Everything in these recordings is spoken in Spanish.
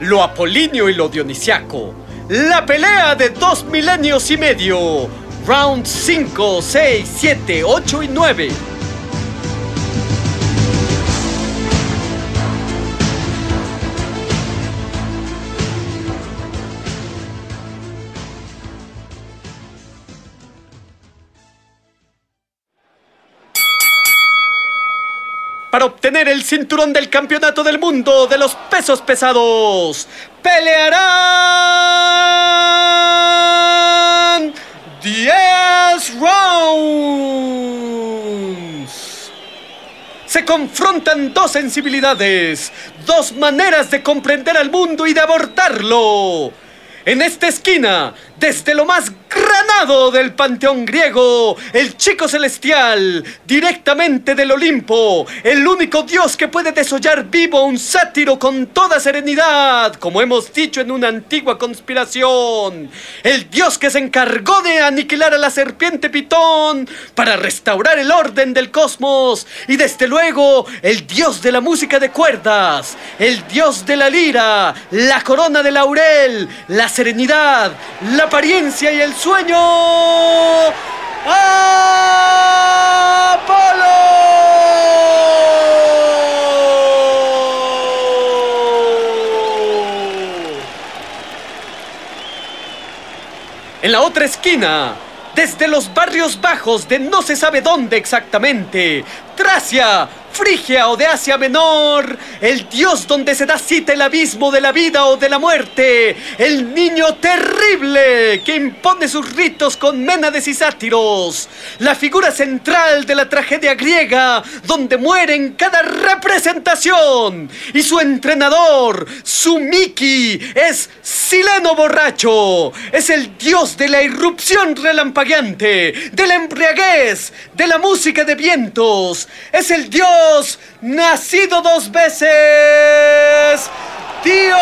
Lo apolíneo y lo dionisiaco. La pelea de dos milenios y medio. Round 5, 6, 7, 8 y 9. Para obtener el cinturón del campeonato del mundo de los pesos pesados. Pelearán 10 rounds. Se confrontan dos sensibilidades, dos maneras de comprender al mundo y de abordarlo. En esta esquina, desde lo más granado del panteón griego, el chico celestial, directamente del Olimpo, el único dios que puede desollar vivo a un sátiro con toda serenidad, como hemos dicho en una antigua conspiración. El dios que se encargó de aniquilar a la serpiente Pitón para restaurar el orden del cosmos. Y desde luego, el dios de la música de cuerdas, el dios de la lira, la corona de laurel, la serenidad, la apariencia y el sueño. ¡Apolo! En la otra esquina, desde los barrios bajos de no se sabe dónde exactamente, Tracia, Frigia o de Asia Menor, el dios donde se da cita el abismo de la vida o de la muerte, el niño terrible que impone sus ritos con ménades y sátiros, la figura central de la tragedia griega, donde muere en cada representación, y su entrenador, su Miki, es Sileno Borracho, es el dios de la irrupción relampagueante, de la embriaguez, de la música de vientos, es el dios nacido dos veces, Dionisio.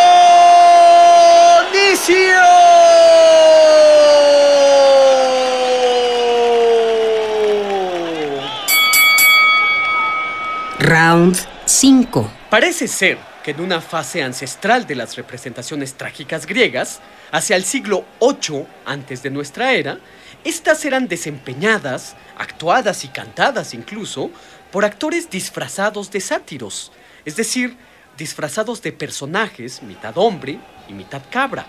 Round 5. Parece ser que en una fase ancestral de las representaciones trágicas griegas, hacia el siglo VIII antes de nuestra era, estas eran desempeñadas, actuadas y cantadas incluso por actores disfrazados de sátiros, es decir, disfrazados de personajes mitad hombre y mitad cabra.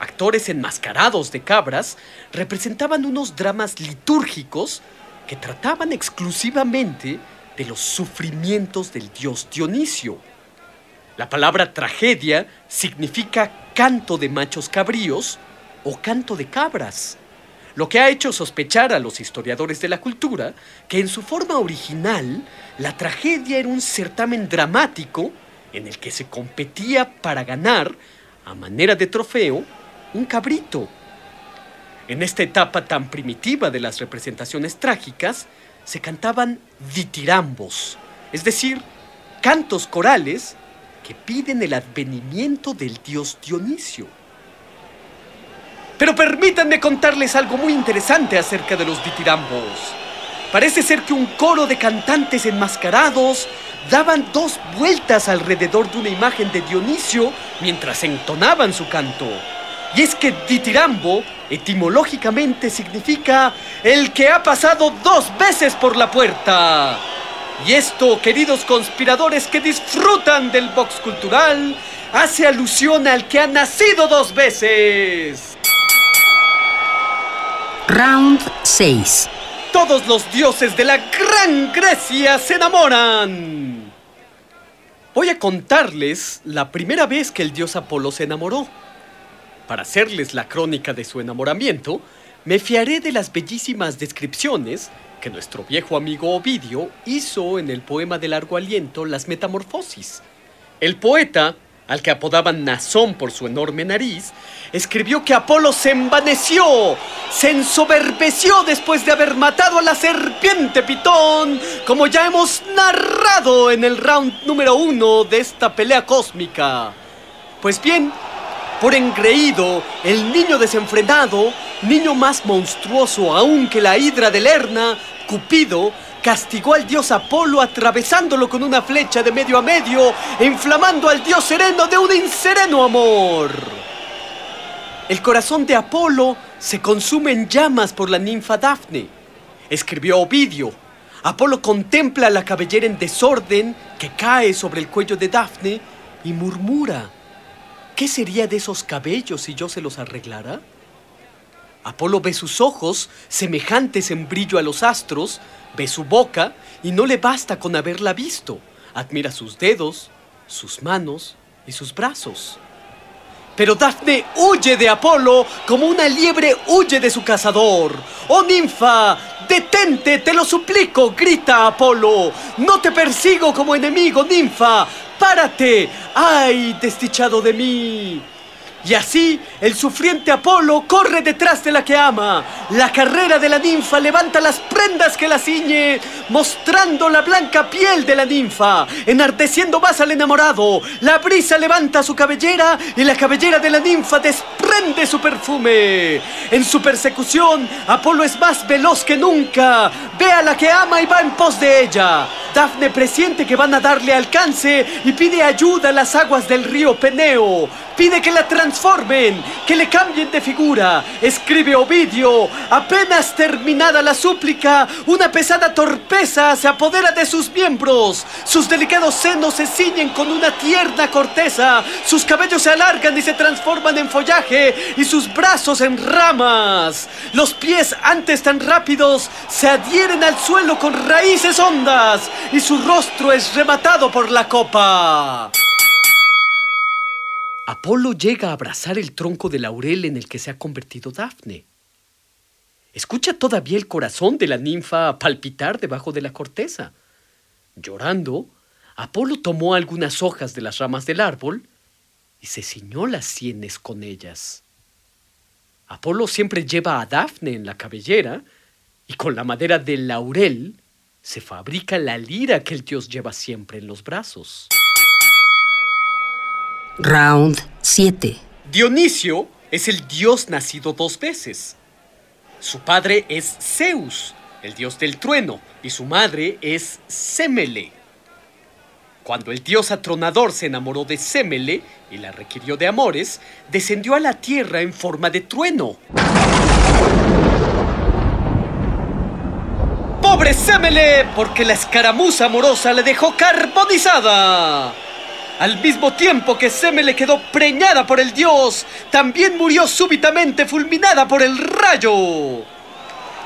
Actores enmascarados de cabras representaban unos dramas litúrgicos que trataban exclusivamente de los sufrimientos del dios Dionisio. La palabra tragedia significa canto de machos cabríos o canto de cabras lo que ha hecho sospechar a los historiadores de la cultura que en su forma original la tragedia era un certamen dramático en el que se competía para ganar, a manera de trofeo, un cabrito. En esta etapa tan primitiva de las representaciones trágicas, se cantaban ditirambos, es decir, cantos corales que piden el advenimiento del dios Dionisio. Pero permítanme contarles algo muy interesante acerca de los ditirambos. Parece ser que un coro de cantantes enmascarados daban dos vueltas alrededor de una imagen de Dionisio mientras entonaban su canto. Y es que ditirambo etimológicamente significa el que ha pasado dos veces por la puerta. Y esto, queridos conspiradores que disfrutan del box cultural, hace alusión al que ha nacido dos veces. Round 6. Todos los dioses de la Gran Grecia se enamoran. Voy a contarles la primera vez que el dios Apolo se enamoró. Para hacerles la crónica de su enamoramiento, me fiaré de las bellísimas descripciones que nuestro viejo amigo Ovidio hizo en el poema de largo aliento Las Metamorfosis. El poeta, al que apodaban Nazón por su enorme nariz, escribió que Apolo se envaneció, se ensoberbeció después de haber matado a la serpiente Pitón, como ya hemos narrado en el round número uno de esta pelea cósmica. Pues bien, por engreído, el niño desenfrenado, niño más monstruoso aún que la hidra de Lerna, Cupido, castigó al dios Apolo atravesándolo con una flecha de medio a medio inflamando al dios sereno de un insereno amor. El corazón de Apolo se consume en llamas por la ninfa Dafne. Escribió Ovidio. Apolo contempla la cabellera en desorden que cae sobre el cuello de Dafne y murmura. ¿Qué sería de esos cabellos si yo se los arreglara? Apolo ve sus ojos, semejantes en brillo a los astros, ve su boca y no le basta con haberla visto. Admira sus dedos, sus manos y sus brazos. Pero Dafne huye de Apolo como una liebre huye de su cazador. ¡Oh ninfa! ¡Detente, te lo suplico! grita Apolo. No te persigo como enemigo, ninfa. ¡Párate! ¡Ay, desdichado de mí! Y así el sufriente Apolo corre detrás de la que ama. La carrera de la ninfa levanta las prendas que la ciñe, mostrando la blanca piel de la ninfa, enardeciendo más al enamorado. La brisa levanta su cabellera y la cabellera de la ninfa desprende su perfume. En su persecución, Apolo es más veloz que nunca. Ve a la que ama y va en pos de ella. Dafne presiente que van a darle alcance y pide ayuda a las aguas del río Peneo. Pide que la transformen, que le cambien de figura. Escribe Ovidio. Apenas terminada la súplica, una pesada torpeza se apodera de sus miembros. Sus delicados senos se ciñen con una tierna corteza. Sus cabellos se alargan y se transforman en follaje y sus brazos en ramas. Los pies, antes tan rápidos, se adhieren al suelo con raíces hondas y su rostro es rematado por la copa. Apolo llega a abrazar el tronco de laurel en el que se ha convertido Dafne. Escucha todavía el corazón de la ninfa palpitar debajo de la corteza. Llorando, Apolo tomó algunas hojas de las ramas del árbol y se ciñó las sienes con ellas. Apolo siempre lleva a Dafne en la cabellera y con la madera del laurel se fabrica la lira que el dios lleva siempre en los brazos. Round 7. Dionisio es el dios nacido dos veces. Su padre es Zeus, el dios del trueno, y su madre es Semele. Cuando el dios atronador se enamoró de Semele y la requirió de amores, descendió a la tierra en forma de trueno. ¡Pobre Semele! Porque la escaramuza amorosa le dejó carbonizada. Al mismo tiempo que Semele quedó preñada por el dios, también murió súbitamente fulminada por el rayo.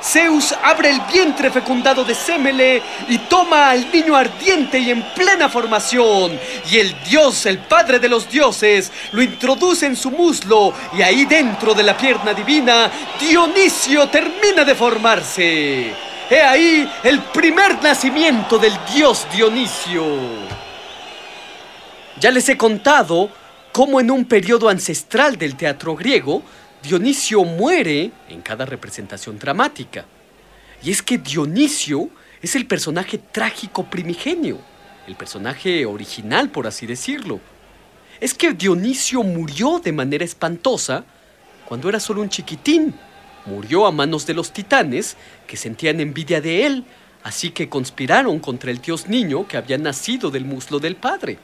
Zeus abre el vientre fecundado de Semele y toma al niño ardiente y en plena formación. Y el dios, el padre de los dioses, lo introduce en su muslo y ahí dentro de la pierna divina, Dionisio termina de formarse. He ahí el primer nacimiento del dios Dionisio. Ya les he contado cómo en un periodo ancestral del teatro griego, Dionisio muere en cada representación dramática. Y es que Dionisio es el personaje trágico primigenio, el personaje original, por así decirlo. Es que Dionisio murió de manera espantosa cuando era solo un chiquitín. Murió a manos de los titanes que sentían envidia de él, así que conspiraron contra el dios niño que había nacido del muslo del padre.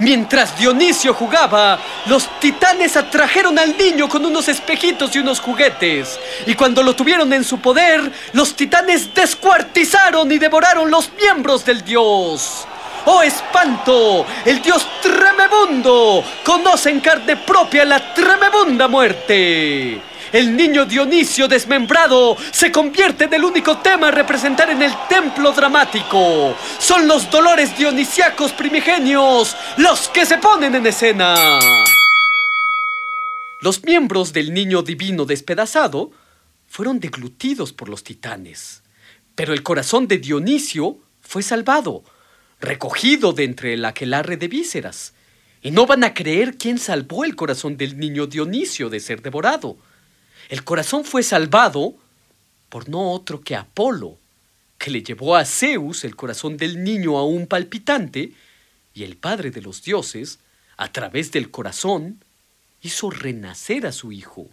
Mientras Dionisio jugaba, los titanes atrajeron al niño con unos espejitos y unos juguetes. Y cuando lo tuvieron en su poder, los titanes descuartizaron y devoraron los miembros del dios. ¡Oh espanto! El dios Tremebundo conoce en carne propia la tremebunda muerte. El niño Dionisio desmembrado se convierte en el único tema a representar en el templo dramático. Son los dolores dionisiacos primigenios los que se ponen en escena. Los miembros del niño divino despedazado fueron deglutidos por los titanes. Pero el corazón de Dionisio fue salvado, recogido de entre el aquelarre de vísceras. Y no van a creer quién salvó el corazón del niño Dionisio de ser devorado. El corazón fue salvado por no otro que Apolo, que le llevó a Zeus el corazón del niño aún palpitante, y el padre de los dioses, a través del corazón, hizo renacer a su hijo.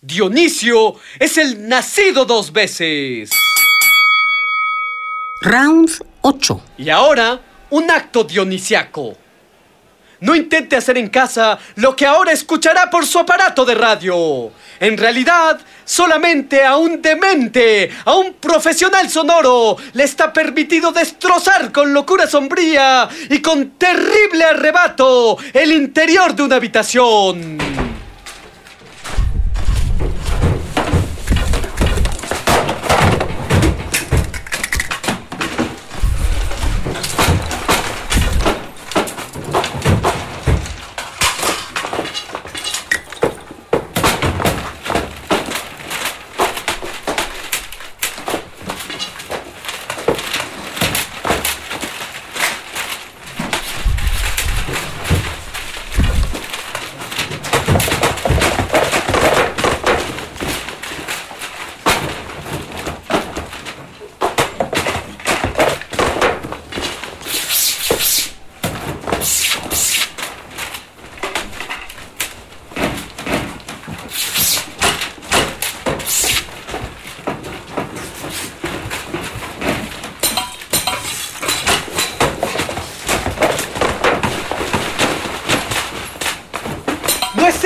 Dionisio es el nacido dos veces. Round 8. Y ahora, un acto dionisiaco. No intente hacer en casa lo que ahora escuchará por su aparato de radio. En realidad, solamente a un demente, a un profesional sonoro, le está permitido destrozar con locura sombría y con terrible arrebato el interior de una habitación.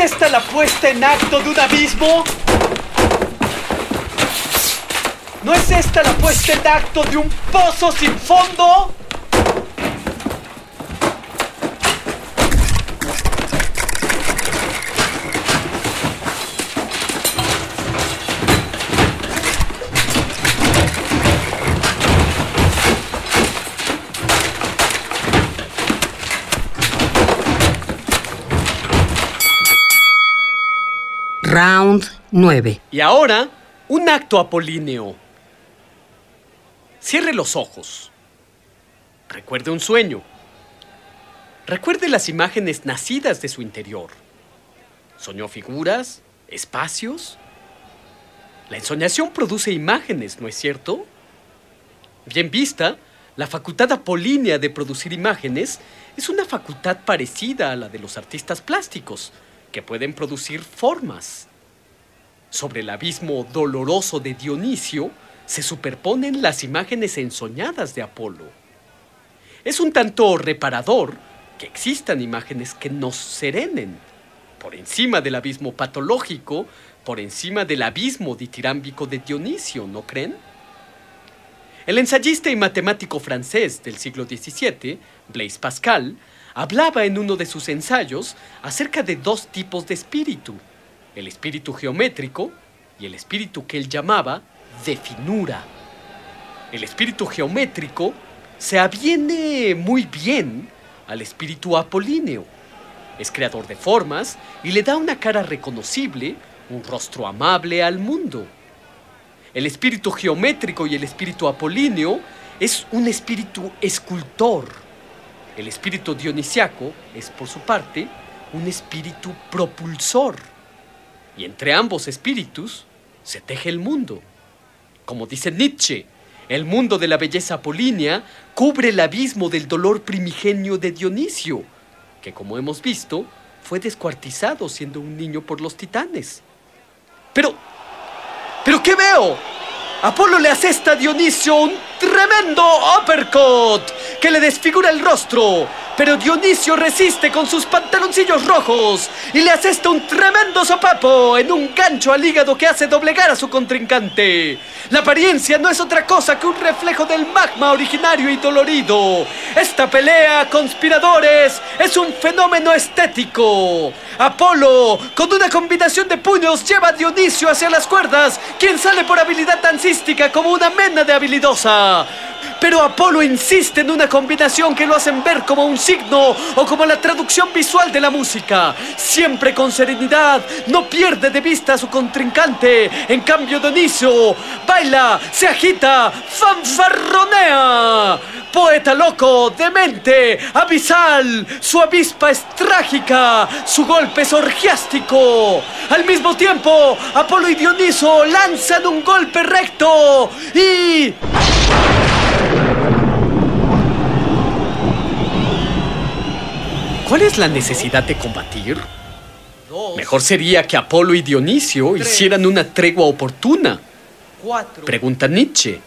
Esta la puesta en acto de un abismo? ¿No es esta la puesta en acto de un pozo sin fondo? Round 9. Y ahora, un acto apolíneo. Cierre los ojos. Recuerde un sueño. Recuerde las imágenes nacidas de su interior. ¿Soñó figuras? ¿Espacios? La ensoñación produce imágenes, ¿no es cierto? Bien vista, la facultad apolínea de producir imágenes es una facultad parecida a la de los artistas plásticos, que pueden producir formas. Sobre el abismo doloroso de Dionisio se superponen las imágenes ensoñadas de Apolo. Es un tanto reparador que existan imágenes que nos serenen, por encima del abismo patológico, por encima del abismo ditirámbico de Dionisio, ¿no creen? El ensayista y matemático francés del siglo XVII, Blaise Pascal, hablaba en uno de sus ensayos acerca de dos tipos de espíritu, el espíritu geométrico y el espíritu que él llamaba de finura. El espíritu geométrico se aviene muy bien al espíritu apolíneo. Es creador de formas y le da una cara reconocible, un rostro amable al mundo. El espíritu geométrico y el espíritu apolíneo es un espíritu escultor. El espíritu dionisiaco es, por su parte, un espíritu propulsor. Y entre ambos espíritus se teje el mundo. Como dice Nietzsche, el mundo de la belleza apolínea cubre el abismo del dolor primigenio de Dionisio, que como hemos visto, fue descuartizado siendo un niño por los titanes. Pero, ¿pero qué veo? Apolo le asesta a Dionisio un tremendo uppercut que le desfigura el rostro. Pero Dionisio resiste con sus pantaloncillos rojos y le asesta un tremendo sopapo en un gancho al hígado que hace doblegar a su contrincante. La apariencia no es otra cosa que un reflejo del magma originario y dolorido. Esta pelea, conspiradores, es un fenómeno estético. Apolo, con una combinación de puños, lleva a Dionisio hacia las cuerdas, quien sale por habilidad dancística como una mena de habilidosa. Pero Apolo insiste en una combinación que lo hacen ver como un signo o como la traducción visual de la música. Siempre con serenidad, no pierde de vista a su contrincante. En cambio, Dionisio baila, se agita, fanfarronea. Poeta loco, demente, abisal, su avispa es trágica, su golpe es orgiástico. Al mismo tiempo, Apolo y Dioniso lanzan un golpe recto y... ¿Cuál es la necesidad de combatir? Mejor sería que Apolo y Dionisio hicieran una tregua oportuna. Pregunta Nietzsche.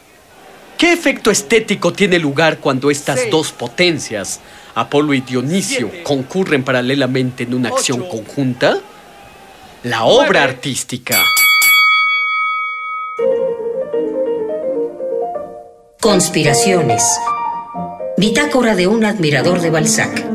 ¿Qué efecto estético tiene lugar cuando estas dos potencias, Apolo y Dionisio, concurren paralelamente en una acción conjunta? La obra artística. Conspiraciones. Bitácora de un admirador de Balzac.